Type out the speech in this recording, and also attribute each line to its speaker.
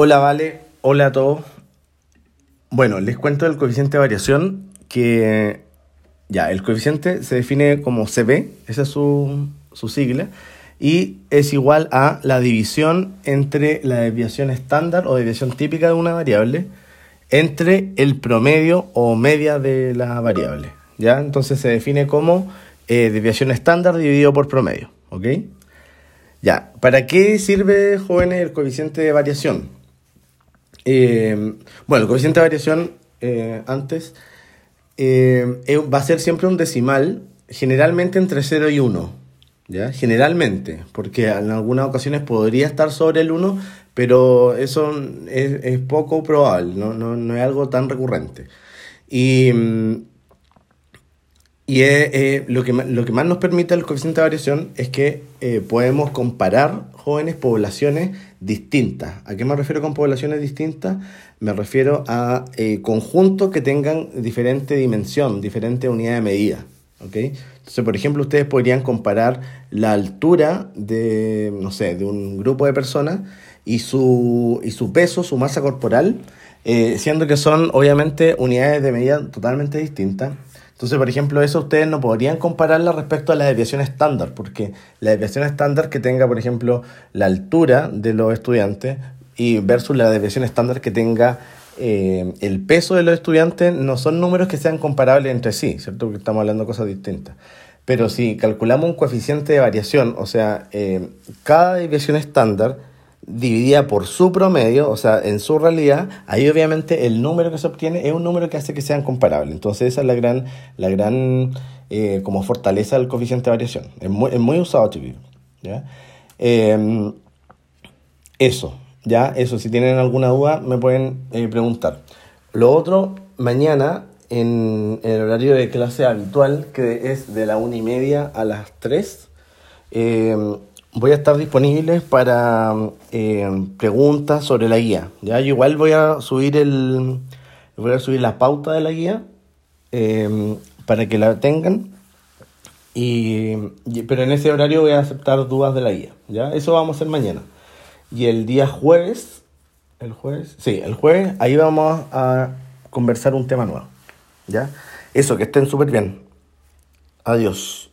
Speaker 1: Hola, Vale. Hola a todos. Bueno, les cuento el coeficiente de variación que ya, el coeficiente se define como CB, esa es su, su sigla, y es igual a la división entre la desviación estándar o desviación típica de una variable entre el promedio o media de la variable. ¿ya? Entonces se define como eh, desviación estándar dividido por promedio. ¿ok? Ya, ¿para qué sirve, jóvenes, el coeficiente de variación? Eh, bueno, el coeficiente de variación eh, antes va a ser siempre un decimal, generalmente entre 0 y 1. ¿ya? Generalmente, porque en algunas ocasiones podría estar sobre el 1, pero eso es, poco probable, no, no, no, es algo tan recurrente. Y, y lo, que, lo que más nos permite el coeficiente de variación es que eh, podemos comparar jóvenes poblaciones distintas. ¿A qué me refiero con poblaciones distintas? Me refiero a eh, conjuntos que tengan diferente dimensión, diferente unidad de medida. ¿Okay? Entonces, por ejemplo, ustedes podrían comparar la altura de, no sé, de un grupo de personas y su, y su peso, su masa corporal, eh, siendo que son obviamente unidades de medida totalmente distintas. Entonces, por ejemplo, eso ustedes no podrían compararla respecto a la desviación estándar, porque la desviación estándar que tenga, por ejemplo, la altura de los estudiantes y versus la desviación estándar que tenga eh, el peso de los estudiantes no son números que sean comparables entre sí, ¿cierto? Porque estamos hablando de cosas distintas. Pero si calculamos un coeficiente de variación, o sea, eh, cada desviación estándar dividida por su promedio, o sea, en su realidad, ahí obviamente el número que se obtiene es un número que hace que sean comparables. Entonces esa es la gran, la gran eh, como fortaleza del coeficiente de variación. Es muy, es muy usado. ¿ya? Eso, ya, eso, si tienen alguna duda me pueden eh, preguntar. Lo otro, mañana en, el horario de clase habitual, que es de la una y media a las 3, voy a estar disponible para eh, preguntas sobre la guía. ¿ya? Yo igual voy a subir el voy a subir la pauta de la guía eh, para que la tengan. Y, pero en ese horario voy a aceptar dudas de la guía. ¿ya? Eso vamos a hacer mañana. Y el día jueves, el jueves, sí, el jueves, ahí vamos a conversar un tema nuevo. ¿ya? Eso, que estén súper bien. Adiós.